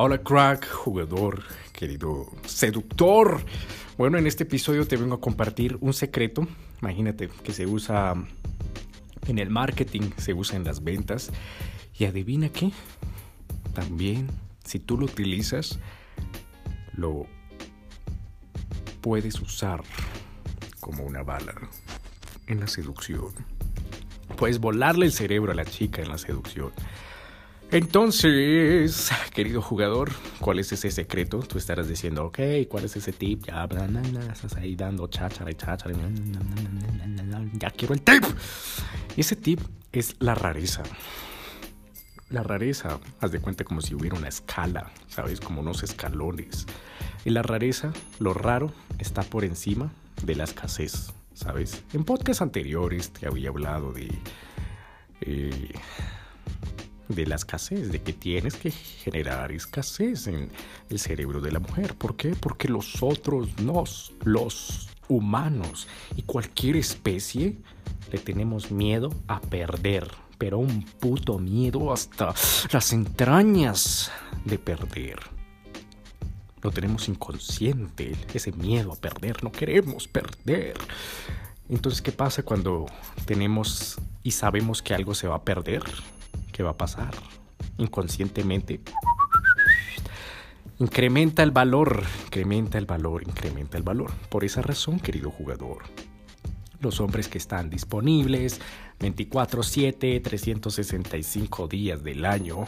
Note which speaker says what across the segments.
Speaker 1: Hola crack, jugador, querido seductor. Bueno, en este episodio te vengo a compartir un secreto. Imagínate que se usa en el marketing, se usa en las ventas. Y adivina qué, también si tú lo utilizas, lo puedes usar como una bala en la seducción. Puedes volarle el cerebro a la chica en la seducción. Entonces, querido jugador, ¿cuál es ese secreto? Tú estarás diciendo, ok, ¿cuál es ese tip? Ya, estás ahí dando cháchara y cháchara. Ya quiero el tip. Y ese tip es la rareza. La rareza, haz de cuenta como si hubiera una escala, ¿sabes? Como unos escalones. Y la rareza, lo raro, está por encima de la escasez, ¿sabes? En podcasts anteriores te había hablado de... Eh, de la escasez, de que tienes que generar escasez en el cerebro de la mujer. ¿Por qué? Porque los otros nos, los humanos y cualquier especie, le tenemos miedo a perder, pero un puto miedo hasta las entrañas de perder. Lo tenemos inconsciente, ese miedo a perder, no queremos perder. Entonces, ¿qué pasa cuando tenemos y sabemos que algo se va a perder? ¿Qué va a pasar? Inconscientemente. Incrementa el valor, incrementa el valor, incrementa el valor. Por esa razón, querido jugador, los hombres que están disponibles 24/7, 365 días del año,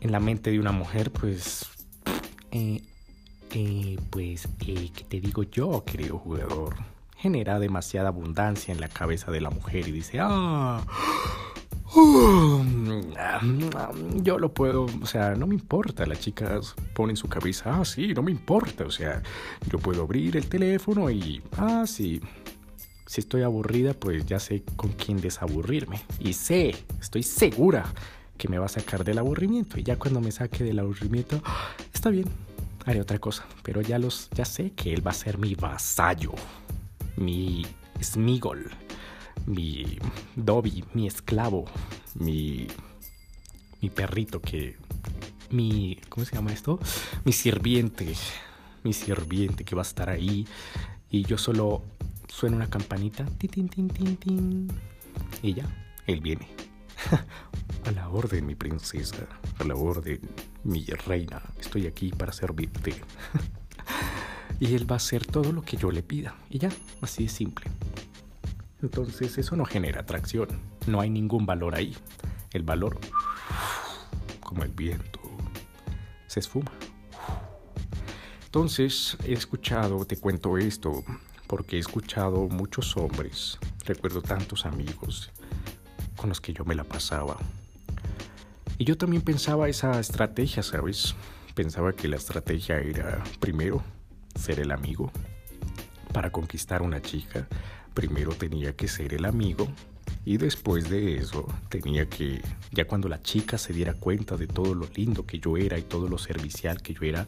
Speaker 1: en la mente de una mujer, pues, eh, eh, pues, eh, ¿qué te digo yo, querido jugador? Genera demasiada abundancia en la cabeza de la mujer y dice, ah, yo lo puedo, o sea, no me importa. La chica pone en su cabeza, ah, sí, no me importa. O sea, yo puedo abrir el teléfono y, ah, sí. Si estoy aburrida, pues ya sé con quién desaburrirme. Y sé, estoy segura que me va a sacar del aburrimiento. Y ya cuando me saque del aburrimiento, está bien, haré otra cosa. Pero ya los, ya sé que él va a ser mi vasallo, mi smigol mi Dobby, mi esclavo, mi, mi perrito que... Mi... ¿Cómo se llama esto? Mi sirviente, mi sirviente que va a estar ahí y yo solo suena una campanita, tin, tin, tin, tin, y ya, él viene. a la orden, mi princesa, a la orden, mi reina, estoy aquí para servirte. y él va a hacer todo lo que yo le pida, y ya, así de simple. Entonces eso no genera atracción, no hay ningún valor ahí. El valor, como el viento, se esfuma. Entonces he escuchado, te cuento esto, porque he escuchado muchos hombres, recuerdo tantos amigos con los que yo me la pasaba. Y yo también pensaba esa estrategia, ¿sabes? Pensaba que la estrategia era, primero, ser el amigo para conquistar una chica, primero tenía que ser el amigo y después de eso tenía que, ya cuando la chica se diera cuenta de todo lo lindo que yo era y todo lo servicial que yo era,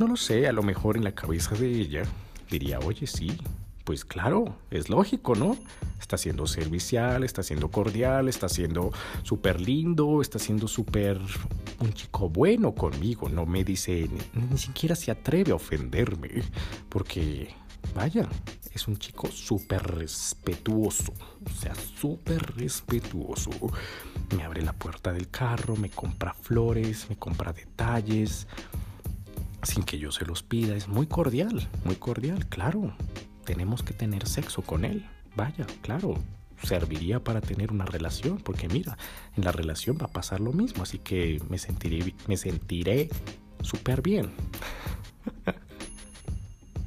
Speaker 1: no lo sé, a lo mejor en la cabeza de ella diría, oye, sí, pues claro, es lógico, ¿no? Está siendo servicial, está siendo cordial, está siendo súper lindo, está siendo súper un chico bueno conmigo, no me dice, ni, ni siquiera se atreve a ofenderme, porque, vaya, es un chico súper respetuoso, o sea, súper respetuoso. Me abre la puerta del carro, me compra flores, me compra detalles, sin que yo se los pida. Es muy cordial, muy cordial, claro. Tenemos que tener sexo con él. Vaya, claro, serviría para tener una relación, porque mira, en la relación va a pasar lo mismo, así que me sentiré, me sentiré súper bien.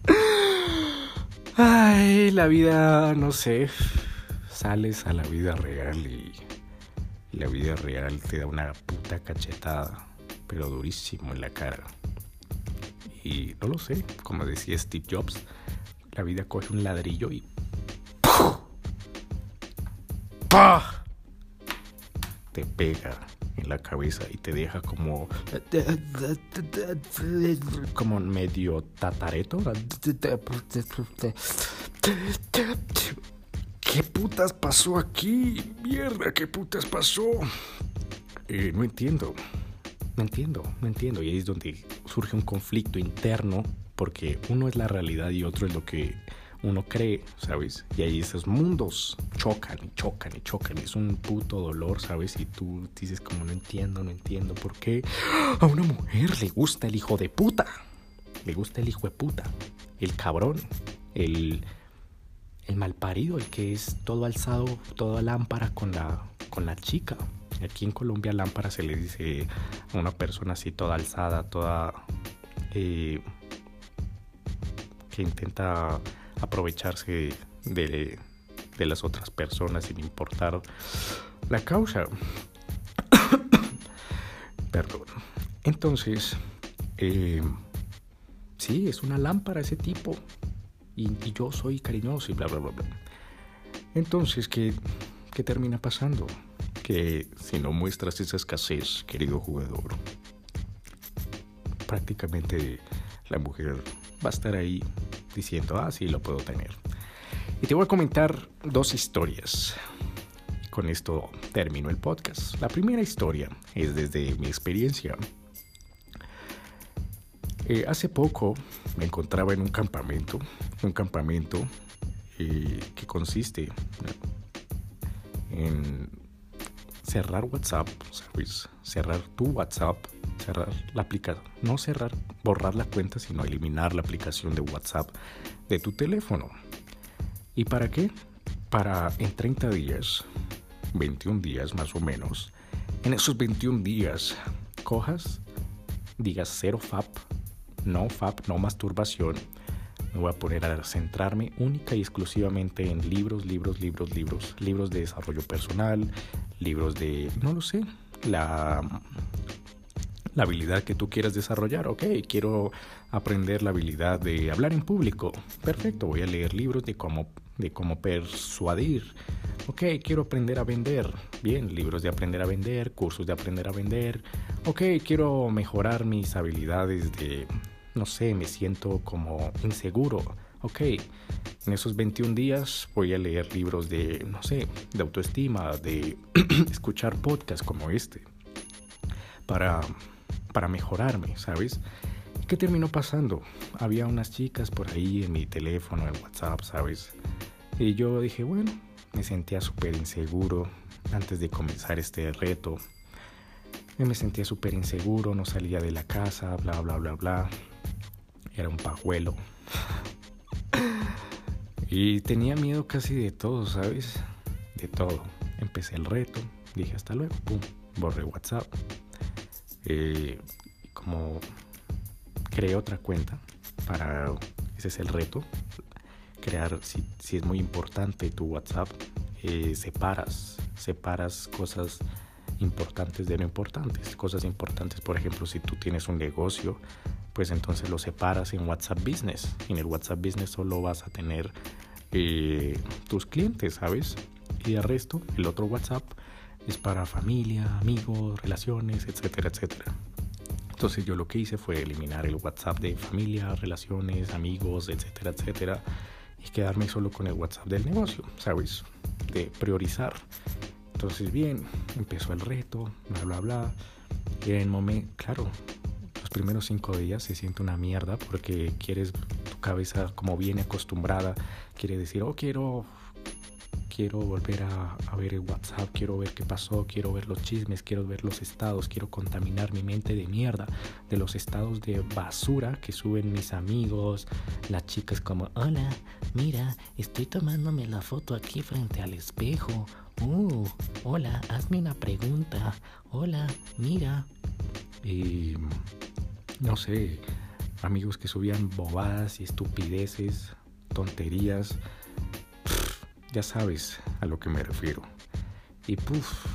Speaker 1: Ay, la vida, no sé, sales a la vida real y, la vida real te da una puta cachetada, pero durísimo en la cara. Y no lo sé, como decía Steve Jobs, la vida coge un ladrillo y ¡Pah! te pega en la cabeza y te deja como como medio tatareto. ¿Qué putas pasó aquí? Mierda, ¿qué putas pasó? Eh, no entiendo. me entiendo, me entiendo. Y ahí es donde surge un conflicto interno porque uno es la realidad y otro es lo que uno cree, ¿sabes? Y ahí esos mundos chocan y chocan y chocan. Es un puto dolor, ¿sabes? Y tú dices como no entiendo, no entiendo por qué a una mujer le gusta el hijo de puta. Le gusta el hijo de puta. El cabrón. El, el malparido, el que es todo alzado, toda lámpara con la, con la chica. Aquí en Colombia lámpara se le dice a una persona así toda alzada, toda... Eh, que intenta aprovecharse de, de las otras personas sin importar la causa. Perdón. Entonces, eh, sí, es una lámpara ese tipo. Y, yo soy cariñoso y bla, bla, bla, bla. Entonces, ¿qué, ¿qué termina pasando? Que si no muestras esa escasez, querido jugador, prácticamente la mujer va a estar ahí diciendo, ah, sí, lo puedo tener. Y te voy a comentar dos historias. Con esto termino el podcast. La primera historia es desde mi experiencia. Eh, hace poco me encontraba en un campamento, un campamento eh, que consiste en cerrar WhatsApp, ¿sabes? Cerrar tu WhatsApp, cerrar la aplicación, no cerrar, borrar la cuenta, sino eliminar la aplicación de WhatsApp de tu teléfono. ¿Y para qué? Para en 30 días, 21 días más o menos, en esos 21 días cojas, digas cero FAP, no FAP, no masturbación, me voy a poner a centrarme única y exclusivamente en libros, libros, libros, libros, libros de desarrollo personal, libros de, no lo sé, la, la habilidad que tú quieras desarrollar. Ok, quiero aprender la habilidad de hablar en público. Perfecto, voy a leer libros de cómo, de cómo persuadir. Ok, quiero aprender a vender. Bien, libros de aprender a vender, cursos de aprender a vender. Ok, quiero mejorar mis habilidades de no sé, me siento como inseguro. Ok, en esos 21 días voy a leer libros de, no sé, de autoestima, de escuchar podcasts como este, para, para mejorarme, ¿sabes? ¿Qué terminó pasando? Había unas chicas por ahí en mi teléfono, en WhatsApp, ¿sabes? Y yo dije, bueno, me sentía súper inseguro antes de comenzar este reto. me sentía súper inseguro, no salía de la casa, bla, bla, bla, bla era un pajuelo. y tenía miedo casi de todo, ¿sabes? De todo. Empecé el reto, dije hasta luego, pum, borré WhatsApp. Eh, como creé otra cuenta para, ese es el reto, crear, si, si es muy importante tu WhatsApp, eh, separas, separas cosas importantes de no importantes. Cosas importantes, por ejemplo, si tú tienes un negocio, pues entonces lo separas en WhatsApp Business. En el WhatsApp Business solo vas a tener eh, tus clientes, ¿sabes? Y el resto, el otro WhatsApp es para familia, amigos, relaciones, etcétera, etcétera. Entonces yo lo que hice fue eliminar el WhatsApp de familia, relaciones, amigos, etcétera, etcétera, y quedarme solo con el WhatsApp del negocio, ¿sabes? De priorizar. Entonces bien, empezó el reto, bla, bla, bla. Y en el momento, claro, primeros cinco días se siente una mierda porque quieres, tu cabeza como viene acostumbrada, quiere decir, oh, quiero, quiero volver a, ver el WhatsApp, quiero ver qué pasó, quiero ver los chismes, quiero ver los estados, quiero contaminar mi mente de mierda, de los estados de basura que suben mis amigos, las chicas como, hola, mira, estoy tomándome la foto aquí frente al espejo. Uh, hola, hazme una pregunta. Hola, mira. Y no sé, amigos que subían bobadas y estupideces, tonterías. Ya sabes a lo que me refiero. Y puff,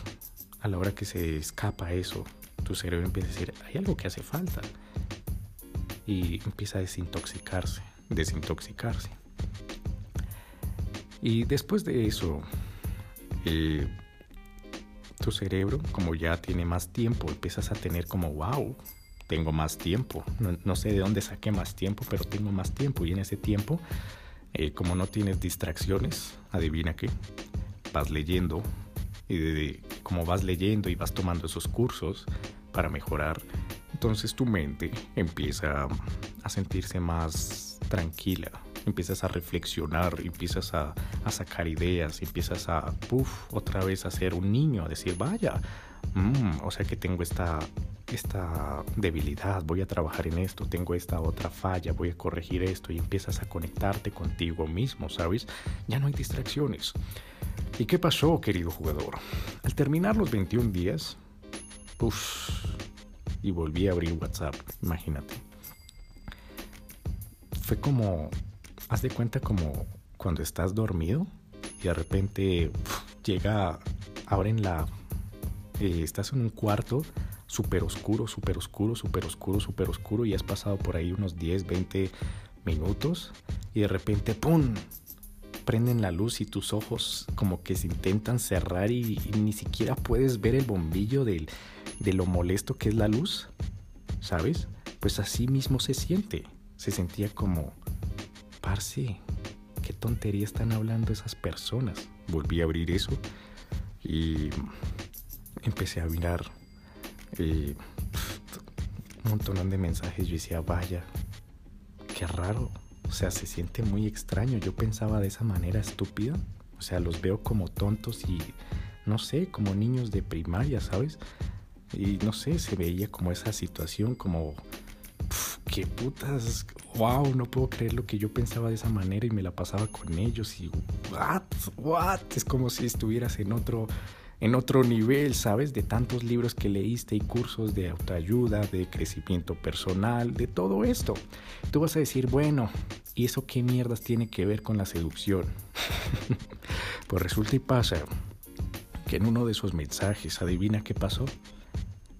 Speaker 1: a la hora que se escapa eso, tu cerebro empieza a decir, hay algo que hace falta. Y empieza a desintoxicarse, desintoxicarse. Y después de eso, eh, tu cerebro, como ya tiene más tiempo, empiezas a tener como, wow, tengo más tiempo. No, sé de dónde saqué más tiempo, pero tengo más tiempo. Y en ese tiempo, eh, como no tienes distracciones, adivina qué, vas leyendo. Y como vas leyendo y vas tomando esos cursos, para mejorar, entonces tu mente empieza a sentirse más tranquila, empiezas a reflexionar, empiezas a, sacar ideas, empiezas a, puff, otra vez a ser un niño, a decir, vaya, mm, o sea que tengo esta, esta debilidad, voy a trabajar en esto, tengo esta otra falla, voy a corregir esto y empiezas a conectarte contigo mismo, ¿sabes? Ya no hay distracciones. ¿Y qué pasó, querido jugador? Al terminar los 21 días, puff, y volví a abrir WhatsApp, imagínate. Fue como haz de cuenta como cuando estás dormido y de repente llega, abren la, eh, estás en un cuarto súper oscuro, súper oscuro, súper oscuro, súper oscuro y has pasado por ahí unos 10, 20 minutos y de repente, ¡pum! prenden la luz y tus ojos como que se intentan cerrar y, ni siquiera puedes ver el bombillo de lo molesto que es la luz, ¿sabes? Pues así mismo se siente. Se sentía como, parce, qué tontería están hablando esas personas. Volví a abrir eso y empecé a mirar un montón de mensajes. Yo decía, vaya, qué raro. O sea, se siente muy extraño. Yo pensaba de esa manera estúpida. O sea, los veo como tontos y, no sé, como niños de primaria, ¿sabes? Y no sé, se veía como esa situación, como qué putas, wow, no puedo creer lo que yo pensaba de esa manera y me la pasaba con ellos y what, what, es como si estuvieras en otro en otro nivel, ¿sabes? De tantos libros que leíste y cursos de autoayuda, de crecimiento personal, de todo esto. Tú vas a decir, bueno, ¿y eso qué mierdas tiene que ver con la seducción? pues resulta y pasa que en uno de esos mensajes, adivina qué pasó.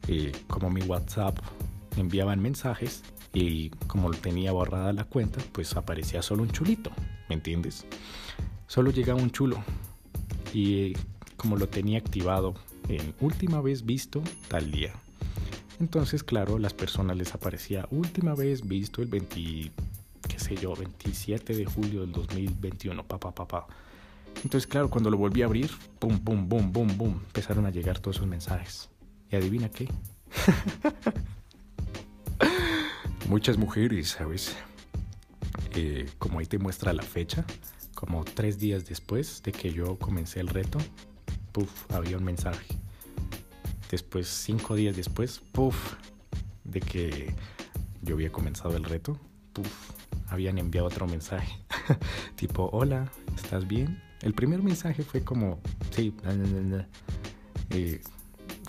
Speaker 1: Eh, como mi WhatsApp enviaban mensajes, y como tenía borrada la cuenta, pues aparecía solo un chulito, ¿me entiendes? Solo llegaba un chulo y como lo tenía activado en última vez visto tal día. Entonces, claro, las personas les aparecía última vez visto el 20, qué sé yo, 27 de julio del 2021, papá, papá. Entonces, claro, cuando lo volví a abrir, pum, pum, pum, pum, pum, empezaron a llegar todos esos mensajes. ¿Y adivina qué? muchas mujeres, ¿sabes? Eh, como ahí te muestra la fecha, como tres días después de que yo comencé el reto, puff, había un mensaje. Después, cinco días después, puff, de que yo había comenzado el reto, puff, habían enviado otro mensaje. tipo, hola, ¿estás bien? El primer mensaje fue como, sí, eh,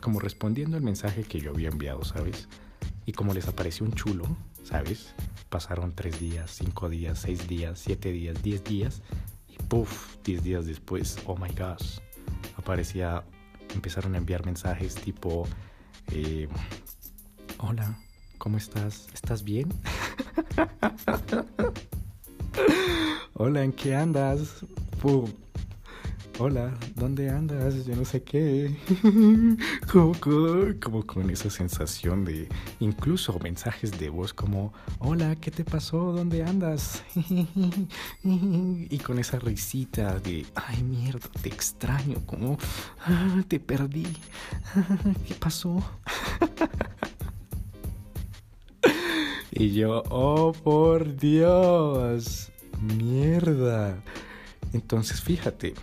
Speaker 1: como respondiendo al mensaje que yo había enviado, ¿sabes? Y como les apareció un chulo, ¿sabes? Pasaron tres días, cinco días, seis días, siete días, diez días. Y puff, diez días después, oh my gosh, aparecía, empezaron a enviar mensajes tipo, eh, hola, ¿cómo estás? ¿Estás bien? hola, ¿en qué andas? Pum, hola, ¿dónde andas? Yo no sé qué. como, con esa sensación de incluso mensajes de voz como, hola, ¿qué te pasó? ¿Dónde andas? y con esa risita de, ay mierda, te extraño, como, ah, te perdí. ¿Qué pasó? y yo, oh por Dios, mierda. Entonces fíjate,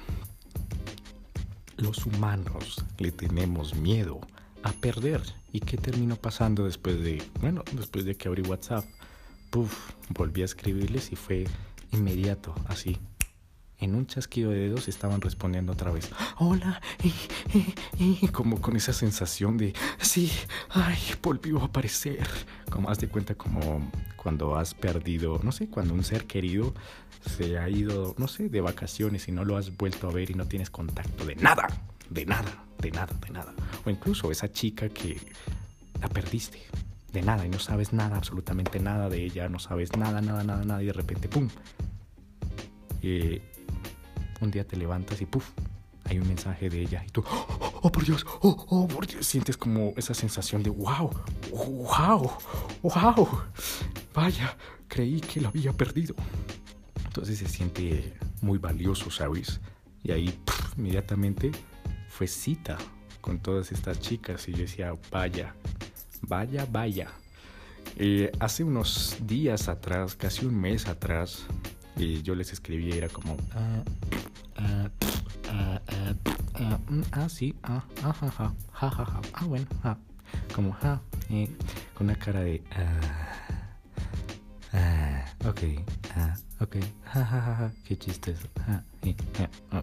Speaker 1: los humanos le tenemos miedo a perder. ¿Y qué terminó pasando después de, bueno, después de que abrí WhatsApp? Puf, volví a escribirles y fue inmediato, así. En un chasquido de dedos estaban respondiendo otra vez. Hola, y, como con esa sensación de, sí, ay, volvió a aparecer. Como haz de cuenta como cuando has perdido, no sé, cuando un ser querido se ha ido, no sé, de vacaciones y no lo has vuelto a ver y no tienes contacto de nada, de nada, de nada, de nada. O incluso esa chica que la perdiste, de nada, y no sabes nada, absolutamente nada de ella, no sabes nada, nada, nada, nada, y de repente, ¡pum! Eh, un día te levantas y ¡puf! Hay un mensaje de ella y tú, oh, por Dios, oh, oh, por Dios, sientes como esa sensación de wow, wow, wow, vaya, creí que la había perdido. Entonces se siente muy valioso, ¿sabes? Y ahí inmediatamente fue cita con todas estas chicas y yo decía, vaya, Vaya, vaya. Eh, hace unos días atrás, casi un mes atrás, eh, yo les escribí, era como... Ah, ah, ah, ah, ah sí, ah, ah, ja, ja, ja, ja, ja, ah, bueno, ah, como, ja, eh, con una cara de... Ah, ah, ok, ah, ok, ja, ja, ja, ja, qué chistoso, ah, eh, eh, ah,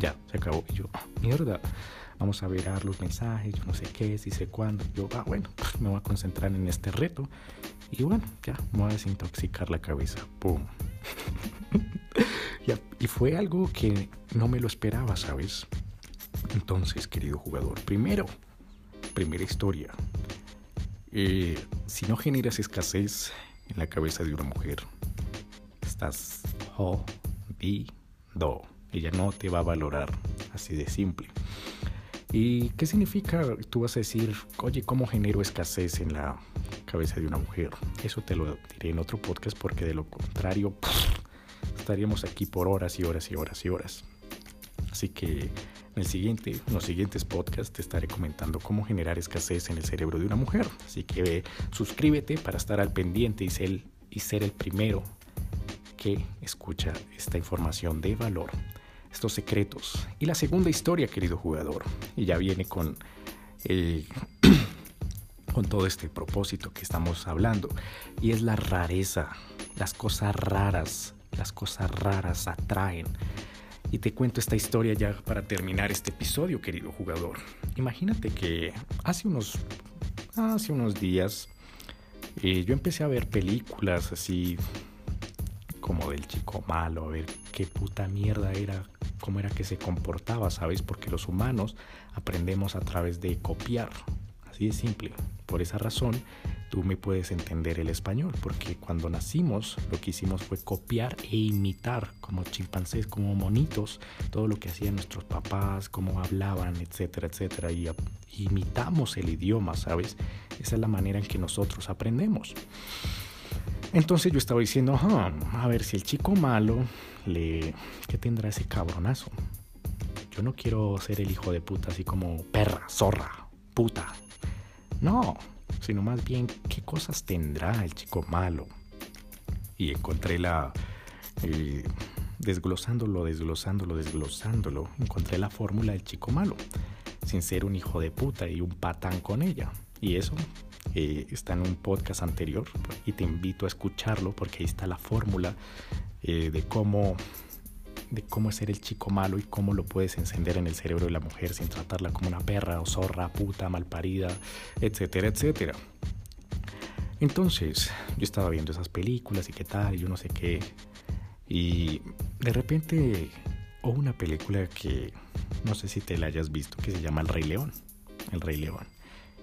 Speaker 1: ya, se acabó. Y yo, mierda, vamos a ver los mensajes, yo no sé qué, si sé cuándo. Yo, ah, bueno, me voy a concentrar en este reto. Y bueno, ya, me voy a desintoxicar la cabeza. ¡Pum! y fue algo que no me lo esperaba, ¿sabes? Entonces, querido jugador, primero, primera historia. Eh, si no generas escasez en la cabeza de una mujer, estás jodido. Ella no te va a valorar, así de simple. ¿Y qué significa? Tú vas a decir, oye, ¿cómo genero escasez en la cabeza de una mujer? Eso te lo diré en otro podcast porque de lo contrario estaríamos aquí por horas y horas y horas y horas. Así que en el siguiente, en los siguientes podcasts te estaré comentando cómo generar escasez en el cerebro de una mujer. Así que suscríbete para estar al pendiente y ser, el primero que escucha esta información de valor estos secretos. Y la segunda historia, querido jugador, y ya viene con, con todo este propósito que estamos hablando, y es la rareza, las cosas raras, las cosas raras atraen. Y te cuento esta historia ya para terminar este episodio, querido jugador. Imagínate que hace unos, hace unos días eh, yo empecé a ver películas así como del chico malo, a ver qué puta mierda era cómo era que se comportaba, ¿sabes? Porque los humanos aprendemos a través de copiar, así de simple. Por esa razón, tú me puedes entender el español, porque cuando nacimos lo que hicimos fue copiar e imitar como chimpancés, como monitos, todo lo que hacían nuestros papás, cómo hablaban, etcétera, etcétera, y imitamos el idioma, ¿sabes? Esa es la manera en que nosotros aprendemos. Entonces yo estaba diciendo, a ver si el chico malo le... ¿Qué tendrá ese cabronazo? Yo no quiero ser el hijo de puta así como perra, zorra, puta. No, sino más bien qué cosas tendrá el chico malo. Y encontré la... Eh, desglosándolo, desglosándolo, desglosándolo, encontré la fórmula del chico malo, sin ser un hijo de puta y un patán con ella. Y eso eh, está en un podcast anterior y te invito a escucharlo porque ahí está la fórmula eh, de cómo de cómo ser el chico malo y cómo lo puedes encender en el cerebro de la mujer sin tratarla como una perra o zorra, puta, malparida, etcétera, etcétera. Entonces, yo estaba viendo esas películas y qué tal, y yo no sé qué. Y de repente, o una película que no sé si te la hayas visto, que se llama El Rey León. El Rey León.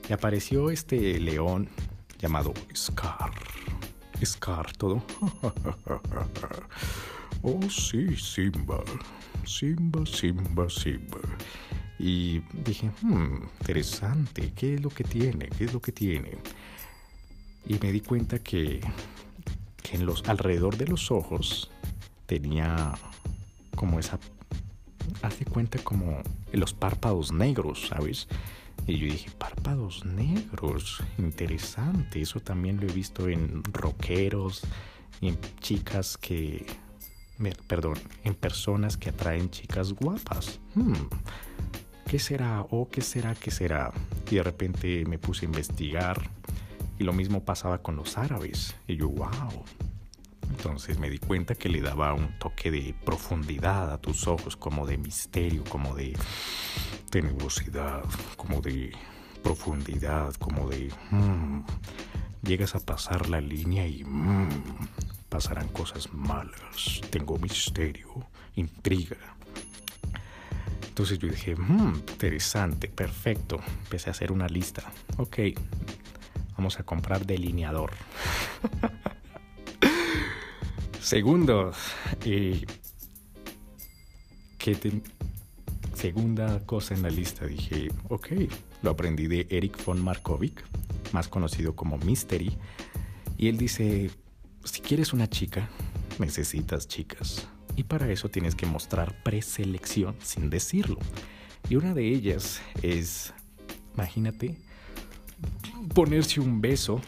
Speaker 1: Y apareció este león llamado Scar. Scar, todo. oh, sí, Simba. Simba, Simba, Simba. Y dije, hmm, interesante, ¿qué es lo que tiene? ¿Qué es lo que tiene? Y me di cuenta que, que en los, alrededor de los ojos tenía como esa, hace cuenta como los párpados negros, ¿sabes? Y yo dije, párpados negros, interesante. Eso también lo he visto en rockeros en chicas que, perdón, en personas que atraen chicas guapas. Hmm, ¿Qué será? ¿O qué será? ¿Qué será? Y de repente me puse a investigar y lo mismo pasaba con los árabes. Y yo, wow. Entonces me di cuenta que le daba un toque de profundidad a tus ojos, como de misterio, como de tenebrosidad, como de profundidad, como de... Mm, llegas a pasar la línea y mm, pasarán cosas malas. Tengo misterio, intriga. Entonces yo dije, mm, interesante, perfecto. Empecé a hacer una lista. Ok, vamos a comprar delineador. Segundo, eh, segunda cosa en la lista dije, ok, lo aprendí de Eric von Markovic, más conocido como Mystery, y él dice, si quieres una chica, necesitas chicas, y para eso tienes que mostrar preselección sin decirlo. Y una de ellas es, imagínate, ponerse un beso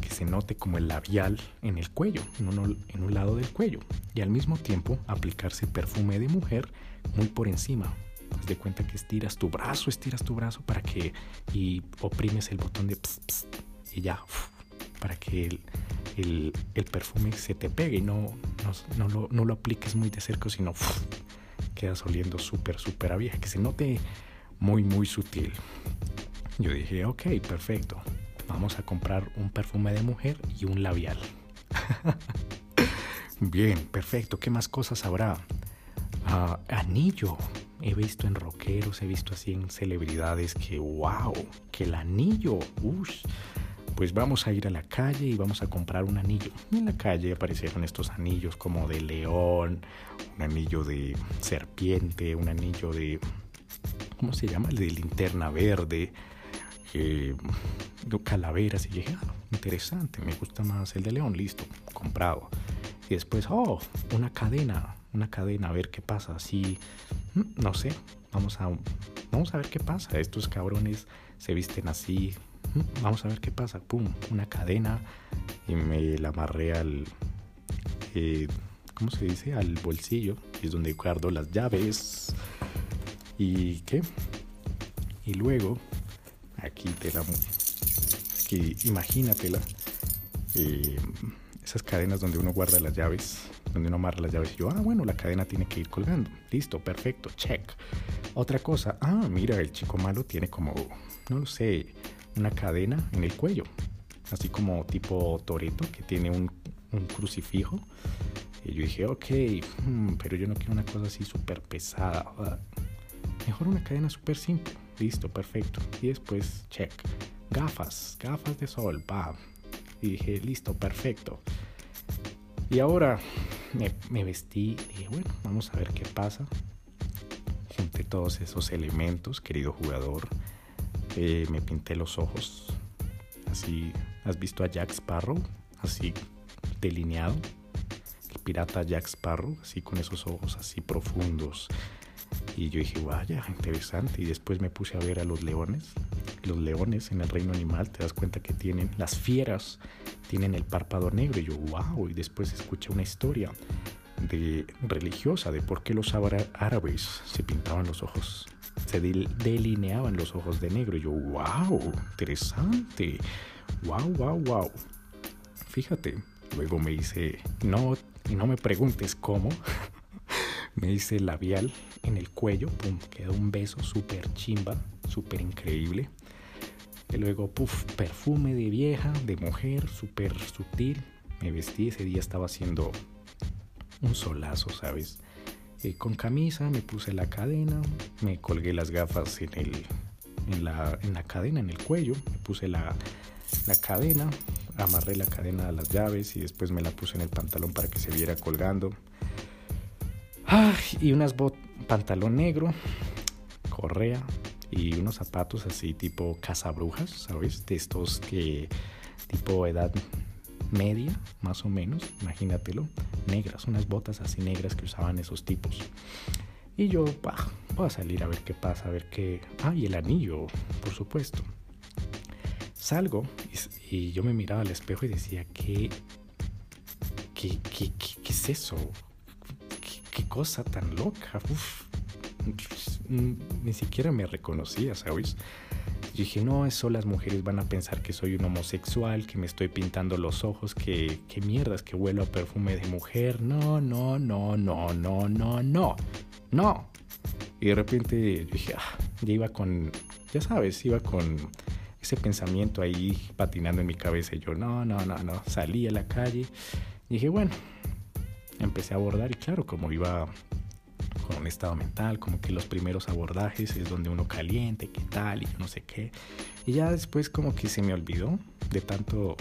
Speaker 1: que se note como el labial en el cuello, en, un lado del cuello, y al mismo tiempo aplicarse perfume de mujer muy por encima. Haz de cuenta que estiras tu brazo, estiras tu brazo para que y oprimes el botón de y ya, para que el, el, el, perfume se te pegue y no, no, no, lo, no lo, apliques muy de cerca, sino quedas oliendo súper, súper a vieja, que se note muy, muy sutil. Yo dije, ok, perfecto. Vamos a comprar un perfume de mujer y un labial. Bien, perfecto. ¿Qué más cosas habrá? Uh, anillo. He visto en rockeros, he visto así en celebridades que, wow, que el anillo, uff. Pues vamos a ir a la calle y vamos a comprar un anillo. En la calle aparecieron estos anillos como de león, un anillo de serpiente, un anillo de ¿cómo se llama? El de linterna verde, eh, calaveras. Y dije, ah, interesante, me gusta más el de león, listo, comprado. Y después, oh, una cadena, una cadena, a ver qué pasa. Así, mm, no sé, vamos a, vamos a ver qué pasa. Estos cabrones se visten así, vamos a ver qué pasa. Pum, una cadena y me la amarré al, eh, ¿cómo se dice? Al bolsillo, es donde guardo las llaves. ¿Y qué? Y luego, aquí te la... Aquí, imagínatela. Eh, esas cadenas donde uno guarda las llaves, donde uno amarra las llaves. Y yo, ah, bueno, la cadena tiene que ir colgando. Listo, perfecto, check. Otra cosa, ah, mira, el chico malo tiene como, no lo sé, una cadena en el cuello. Así como tipo Toreto, que tiene un, crucifijo. Y yo dije, ok, hmm, pero yo no quiero una cosa así súper pesada. Mejor una cadena súper simple. Listo, perfecto. Y después, check. Gafas, gafas de sol, va. Y dije, listo, perfecto. Y ahora me, vestí y dije, bueno, vamos a ver qué pasa. Junté todos esos elementos, querido jugador. Eh, me pinté los ojos. Así, ¿has visto a Jack Sparrow? Así delineado. El pirata Jack Sparrow, así con esos ojos así profundos y yo dije, vaya, interesante. Y después me puse a ver a los leones. Los leones en el reino animal, te das cuenta que tienen, las fieras tienen el párpado negro. Y yo, wow. Y después escuché una historia de, religiosa de por qué los árabes se pintaban los ojos, se delineaban los ojos de negro. Y yo, wow, interesante. Wow, wow, wow. Fíjate, luego me dice, no, no me preguntes cómo. me hice labial en el cuello, pum, quedó un beso súper chimba, súper increíble. Y luego, puff, perfume de vieja, de mujer, súper sutil. Me vestí, ese día estaba haciendo un solazo, ¿sabes? Con camisa, me puse la cadena, me colgué las gafas en, el, en, la, en la cadena, en el cuello, me puse la, la cadena, amarré la cadena a las llaves y después me la puse en el pantalón para que se viera colgando. y unas botas, pantalón negro, correa y unos zapatos así tipo cazabrujas, ¿sabes? De estos que tipo edad media, más o menos, imagínatelo, negras, unas botas así negras que usaban esos tipos. Y yo, bah, voy a salir a ver qué pasa, a ver qué... Ah, y el anillo, por supuesto. Salgo y, yo me miraba al espejo y decía, ¿qué, qué, qué, qué es eso? qué cosa tan loca. ni siquiera me reconocía, ¿sabes? Dije, no, eso las mujeres van a pensar que soy un homosexual, que me estoy pintando los ojos, que, que mierdas, que huelo a perfume de mujer. No, no, no, no, no, no, no, no. Y de repente dije, ah, ya iba con, ya sabes, iba con ese pensamiento ahí patinando en mi cabeza. Y yo, no, no, no, no. Salí a la calle y dije, bueno, empecé a abordar y claro, como iba con un estado mental, como que los primeros abordajes es donde uno caliente, qué tal y no sé qué. Y ya después como que se me olvidó de tanto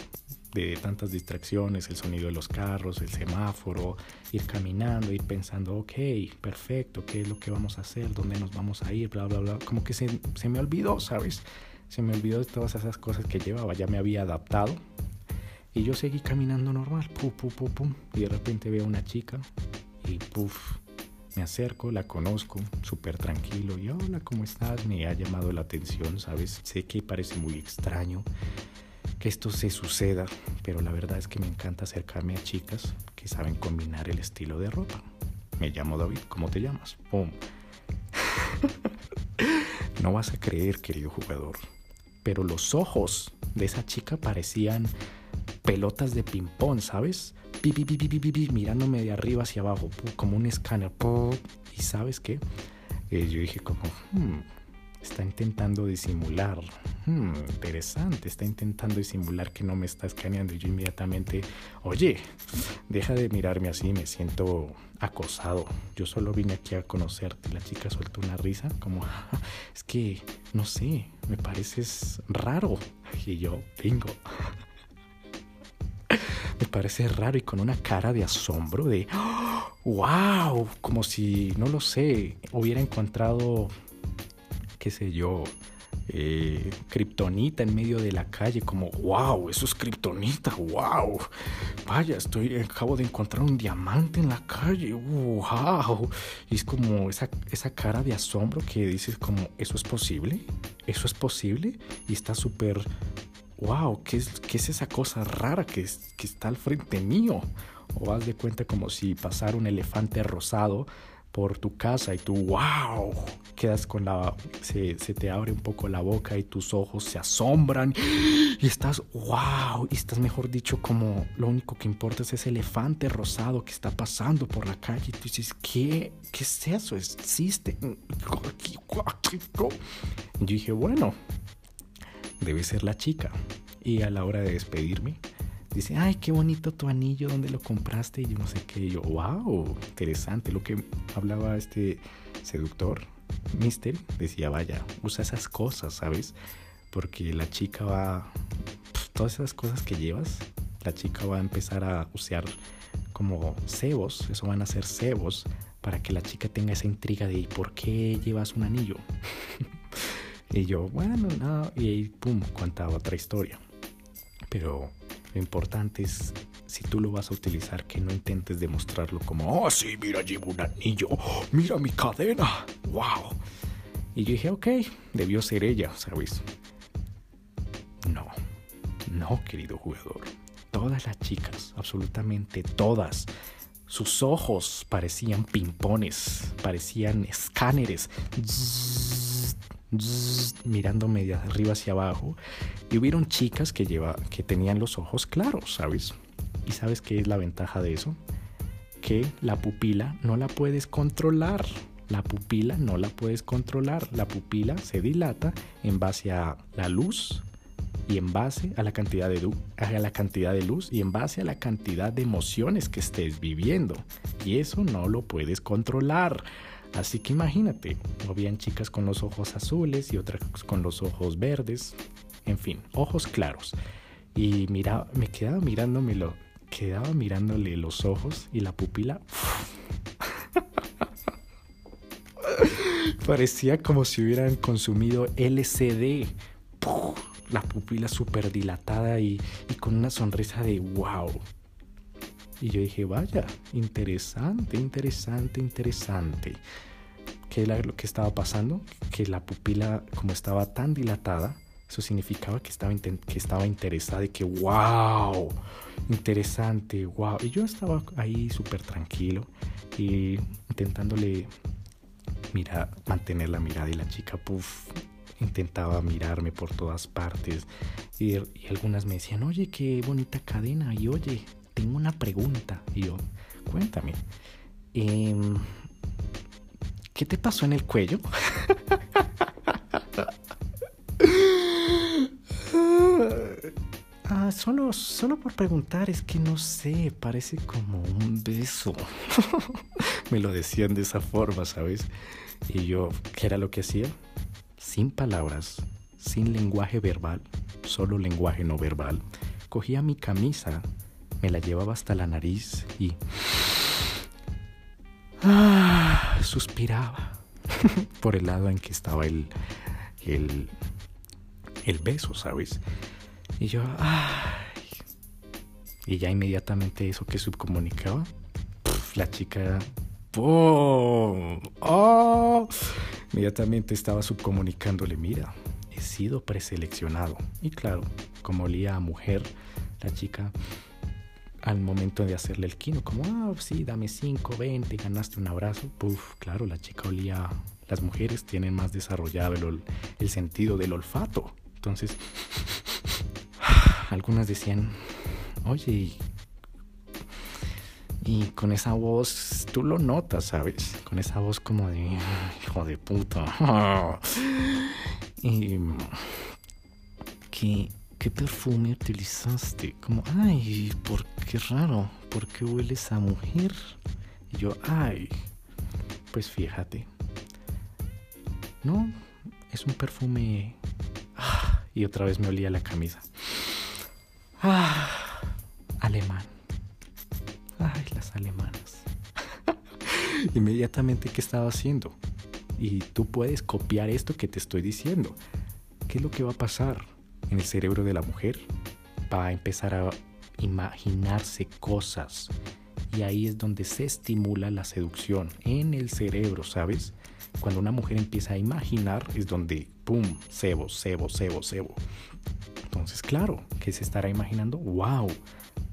Speaker 1: de tantas distracciones, el sonido de los carros, el semáforo, ir caminando, ir pensando, ok, perfecto, ¿qué es lo que vamos a hacer? ¿Dónde nos vamos a ir? Bla, bla, bla. Como que se, se me olvidó, ¿sabes? Se me olvidó de todas esas cosas que llevaba, ya me había adaptado y yo seguí caminando normal, pum, pum, pum, pum. Y de repente veo una chica y puff, Me acerco, la conozco, súper tranquilo. Y hola, ¿cómo estás? Me ha llamado la atención, ¿sabes? Sé que parece muy extraño que esto se suceda, pero la verdad es que me encanta acercarme a chicas que saben combinar el estilo de ropa. Me llamo David, ¿cómo te llamas? ¡Pum! no vas a creer, querido jugador, pero los ojos de esa chica parecían pelotas de ping-pong, ¿sabes? Pi, pi, pi, mirándome de arriba hacia abajo, como un escáner. Y sabes qué? Eh, yo dije como, hmm, está intentando disimular. Hmm, interesante, está intentando disimular que no me está escaneando. Y yo inmediatamente, oye, deja de mirarme así, me siento acosado. Yo solo vine aquí a conocerte. La chica soltó una risa, como, es que, no sé, me pareces raro. Y yo, bingo. Me parece raro y con una cara de asombro de, wow, como si, no lo sé, hubiera encontrado qué sé yo, eh, kriptonita en medio de la calle, como, wow, eso es kriptonita, wow, vaya, estoy, acabo de encontrar un diamante en la calle, wow, y es como esa, esa cara de asombro que dices como, ¿eso es posible? ¿Eso es posible? Y está súper, wow, ¿qué es, ¿qué es esa cosa rara que, está al frente mío? O haz de cuenta como si pasara un elefante rosado por tu casa y tú, wow, quedas con la, se, te abre un poco la boca y tus ojos se asombran y estás, wow, y estás mejor dicho como lo único que importa es ese elefante rosado que está pasando por la calle y tú dices, ¿qué, qué es eso? ¿Existe? Yo dije, bueno, debe ser la chica. Y a la hora de despedirme, dice, ay, qué bonito tu anillo, ¿dónde lo compraste? Y yo no sé qué, y yo, wow, interesante. Lo que hablaba este seductor, Mister, decía, vaya, usa esas cosas, ¿sabes? Porque la chica va, todas esas cosas que llevas, la chica va a empezar a usar como cebos, eso van a ser cebos, para que la chica tenga esa intriga de, ¿por qué llevas un anillo? y yo, bueno, no, y ahí, pum, contaba otra historia. Pero lo importante es, si tú lo vas a utilizar, que no intentes demostrarlo como, oh, sí, mira, llevo un anillo, mira mi cadena, wow. Y yo dije, ok, debió ser ella, ¿sabes? No, no, querido jugador. Todas las chicas, absolutamente todas, sus ojos parecían pimpones, parecían escáneres mirándome de arriba hacia abajo y hubieron chicas que, lleva, que tenían los ojos claros, ¿sabes? ¿Y sabes qué es la ventaja de eso? Que la pupila no la puedes controlar. La pupila no la puedes controlar. La pupila se dilata en base a la luz y en base a la cantidad de, a la cantidad de luz y en base a la cantidad de emociones que estés viviendo. Y eso no lo puedes controlar. Así que imagínate, habían chicas con los ojos azules y otras con los ojos verdes, en fin, ojos claros. Y mira, me quedaba mirándome lo, quedaba mirándole los ojos y la pupila. Parecía como si hubieran consumido LCD. La pupila súper dilatada y con una sonrisa de wow. Y yo dije, vaya, interesante, interesante, interesante. ¿Qué era lo que estaba pasando? Que la pupila, como estaba tan dilatada, eso significaba que estaba, que estaba interesada y que, wow, interesante, wow. Y yo estaba ahí súper tranquilo y intentándole mirar, mantener la mirada y la chica, puff, intentaba mirarme por todas partes y, algunas me decían, oye, qué bonita cadena y oye, tengo una pregunta. Y yo, cuéntame. Eh, ¿Qué te pasó en el cuello? Ah, solo, solo por preguntar, es que no sé, parece como un beso. Me lo decían de esa forma, ¿sabes? Y yo, ¿qué era lo que hacía? Sin palabras, sin lenguaje verbal, solo lenguaje no verbal. Cogía mi camisa, me la llevaba hasta la nariz y ah, suspiraba por el lado en que estaba el, el, el beso, ¿sabes? Y yo. Y ya inmediatamente eso que subcomunicaba, la chica ¡Pum! ¡Oh! Inmediatamente estaba subcomunicándole, mira, he sido preseleccionado. Y claro, como olía a mujer, la chica al momento de hacerle el quino, como, ah, sí, dame 5, 20, ganaste un abrazo. Puf, claro, la chica olía, las mujeres tienen más desarrollado el, el sentido del olfato. Entonces, algunas decían, oye, y con esa voz, tú lo notas, ¿sabes? Con esa voz como de, hijo de puta. y, ¿qué, ¿Qué perfume utilizaste? Como, ay, ¿por qué raro? ¿Por qué hueles a mujer? Y yo, ay, pues fíjate. No, es un perfume... Ah, y otra vez me olía la camisa. Ah, alemán. Ay, las alemanas. Inmediatamente, ¿qué estaba haciendo? Y tú puedes copiar esto que te estoy diciendo. ¿Qué es lo que va a pasar en el cerebro de la mujer? Va a empezar a imaginarse cosas. Y ahí es donde se estimula la seducción en el cerebro, ¿sabes? Cuando una mujer empieza a imaginar es donde, ¡pum!, cebo, cebo, cebo, cebo. Entonces, claro, ¿qué se estará imaginando? ¡Wow!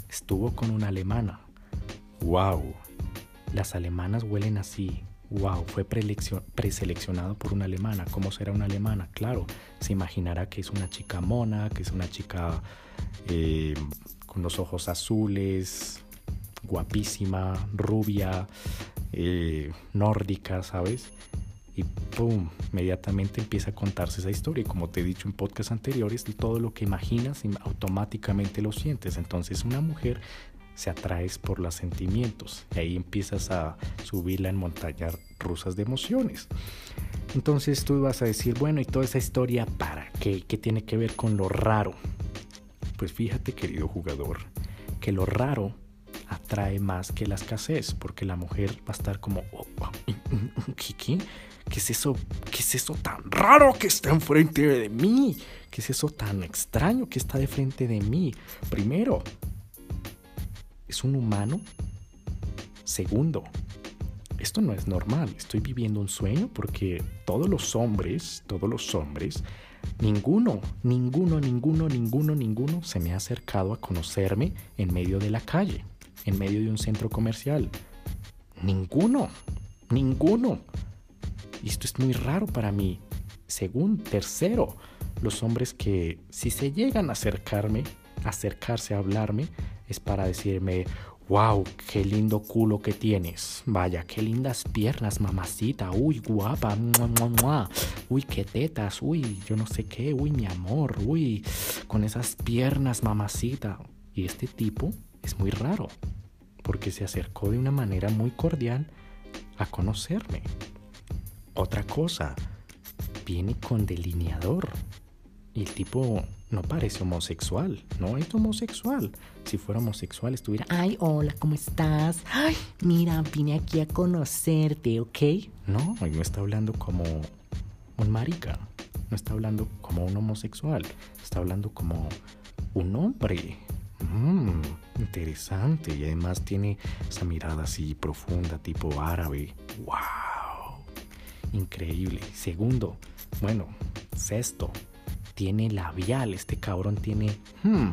Speaker 1: Estuvo con una alemana. ¡Wow! Las alemanas huelen así. ¡Wow! Fue preseleccionado por una alemana. ¿Cómo será una alemana? Claro, se imaginará que es una chica mona, que es una chica eh, con los ojos azules, guapísima, rubia, eh, nórdica, ¿sabes? y ¡pum! Inmediatamente empieza a contarse esa historia. Y como te he dicho en podcasts anteriores, todo lo que imaginas automáticamente lo sientes. Entonces una mujer se atraes por los sentimientos y ahí empiezas a subirla en montañas rusas de emociones. Entonces tú vas a decir, bueno, ¿y toda esa historia para qué? ¿Qué tiene que ver con lo raro? Pues fíjate, querido jugador, que lo raro atrae más que la escasez, porque la mujer va a estar como, oh, oh, ¿qué, ¿Qué es eso? ¿Qué es eso tan raro que está enfrente de mí? ¿Qué es eso tan extraño que está de frente de mí? Primero, ¿es un humano? Segundo, esto no es normal. Estoy viviendo un sueño porque todos los hombres, todos los hombres, ninguno, ninguno, ninguno, ninguno, ninguno se me ha acercado a conocerme en medio de la calle, en medio de un centro comercial. Ninguno, ninguno. Y esto es muy raro para mí. Según tercero, los hombres que si se llegan a acercarme, acercarse a hablarme, es para decirme, wow, qué lindo culo que tienes. Vaya, qué lindas piernas, mamacita. Uy, guapa. Uy, qué tetas. Uy, yo no sé qué. Uy, mi amor. Uy, con esas piernas, mamacita. Y este tipo es muy raro, porque se acercó de una manera muy cordial a conocerme. Otra cosa, viene con delineador. Y el tipo no parece homosexual, no es homosexual. Si fuera homosexual estuviera, ay, hola, ¿cómo estás? Ay, mira, vine aquí a conocerte, ¿ok? No, no está hablando como un marica, no está hablando como un homosexual, está hablando como un hombre. Mmm, interesante y además tiene esa mirada así profunda, tipo árabe. ¡Wow! increíble. Segundo, bueno, sexto, tiene labial. Este cabrón tiene. Hmm,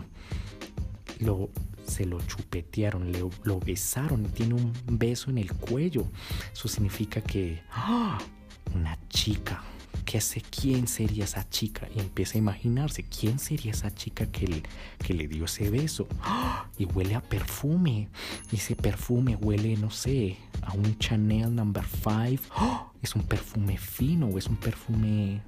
Speaker 1: lo, se lo chupetearon, le, lo besaron, tiene un beso en el cuello. Eso significa que. ¡ah! Una chica ¿qué sé quién sería esa chica? Y empieza a imaginarse quién sería esa chica que le, que le dio ese beso. ¡Ah! Y huele a perfume. Y ese perfume huele, no sé, a un Chanel number 5. ¡Ah! Es un perfume fino o es un perfume...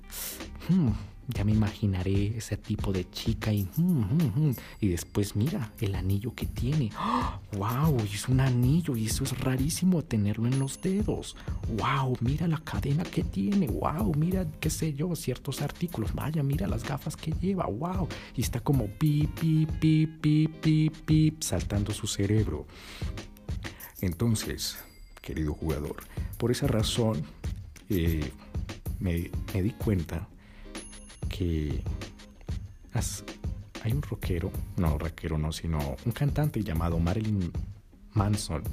Speaker 1: Hmm, ya me imaginaré ese tipo de chica y, mm, mm, mm. y después mira el anillo que tiene. ¡Wow! Es un anillo y eso es rarísimo tenerlo en los dedos. ¡Wow! Mira la cadena que tiene. ¡Wow! Mira, qué sé yo, ciertos artículos. Vaya, mira las gafas que lleva. ¡Wow! Y está como pip, pip, pip, pip, pip, pip, saltando su cerebro. Entonces, querido jugador, por esa razón eh, me, me di cuenta que hay un rockero, no rockero no, sino un cantante llamado Marilyn Manson,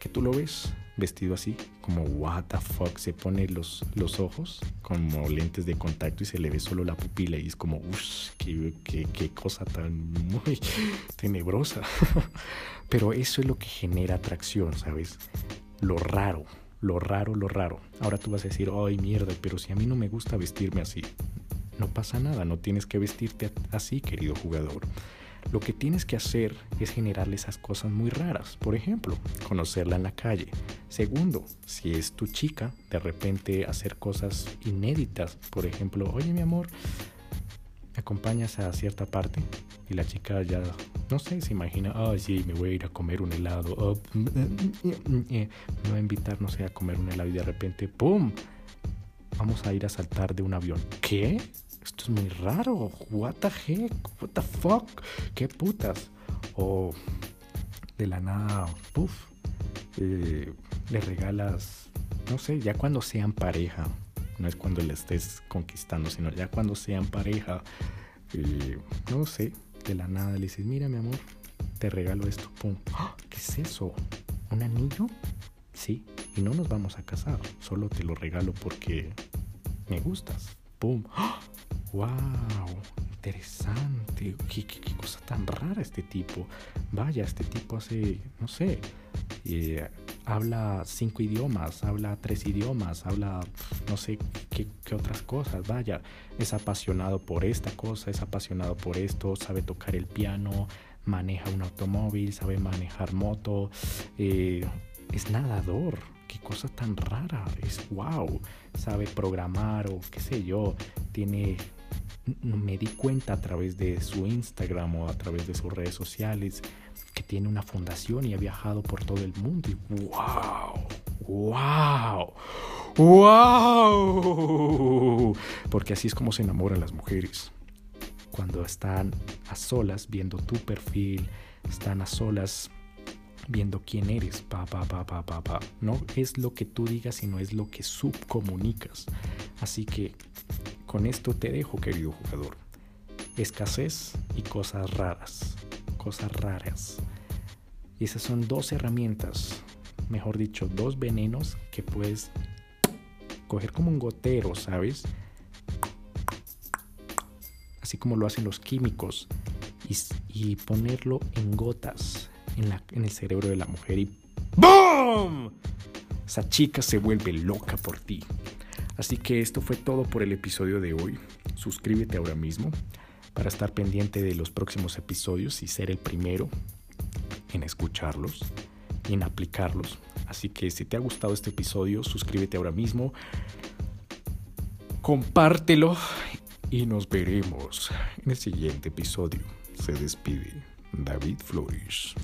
Speaker 1: que tú lo ves vestido así, como what the fuck, se pone los, los ojos como lentes de contacto y se le ve solo la pupila y es como, uff, qué, qué, cosa tan muy tenebrosa. Pero eso es lo que genera atracción, ¿sabes? Lo raro, lo raro, lo raro. Ahora tú vas a decir, ay mierda, pero si a mí no me gusta vestirme así, no pasa nada, no tienes que vestirte así, querido jugador. Lo que tienes que hacer es generarle esas cosas muy raras. Por ejemplo, conocerla en la calle. Segundo, si es tu chica, de repente hacer cosas inéditas. Por ejemplo, oye mi amor, ¿me acompañas a cierta parte? Y la chica ya, no sé, se imagina, ay, sí, me voy a ir a comer un helado. Oh, me voy a invitar, no sé, a comer un helado y de repente, ¡pum! Vamos a ir a saltar de un avión. ¿Qué? Esto es muy raro, what the heck, what the fuck, qué putas. O de la nada, puff, eh, le regalas, no sé, ya cuando sean pareja, no es cuando le estés conquistando, sino ya cuando sean pareja, no sé, de la nada le dices, mira mi amor, te regalo esto, pum, ¡Ah! ¿qué es eso? ¿Un anillo? Sí, y no nos vamos a casar, solo te lo regalo porque me gustas, pum, ¡Ah! ¡Wow! Interesante. ¿Qué, cosa tan rara este tipo. Vaya, este tipo hace, no sé, eh, habla cinco idiomas, habla tres idiomas, habla no sé qué, qué, otras cosas. Vaya, es apasionado por esta cosa, es apasionado por esto, sabe tocar el piano, maneja un automóvil, sabe manejar moto, eh, es nadador. Qué cosa tan rara, es wow, sabe programar o qué sé yo, tiene me di cuenta a través de su Instagram o a través de sus redes sociales que tiene una fundación y ha viajado por todo el mundo. Y wow, wow, wow. Porque así es como se enamoran las mujeres. Cuando están a solas viendo tu perfil, están a solas viendo quién eres, pa, pa, pa, pa, pa, pa. No es lo que tú digas, sino es lo que subcomunicas. Así que con esto te dejo, querido jugador. Escasez y cosas raras. Cosas raras. Y esas son dos herramientas, mejor dicho, dos venenos que puedes coger como un gotero, ¿sabes? Así como lo hacen los químicos. Y, ponerlo en gotas en, en el cerebro de la mujer y ¡BOOM! Esa chica se vuelve loca por ti. Así que esto fue todo por el episodio de hoy. Suscríbete ahora mismo para estar pendiente de los próximos episodios y ser el primero en escucharlos y en aplicarlos. Así que si te ha gustado este episodio, suscríbete ahora mismo, compártelo y nos veremos en el siguiente episodio. Se despide David Flores.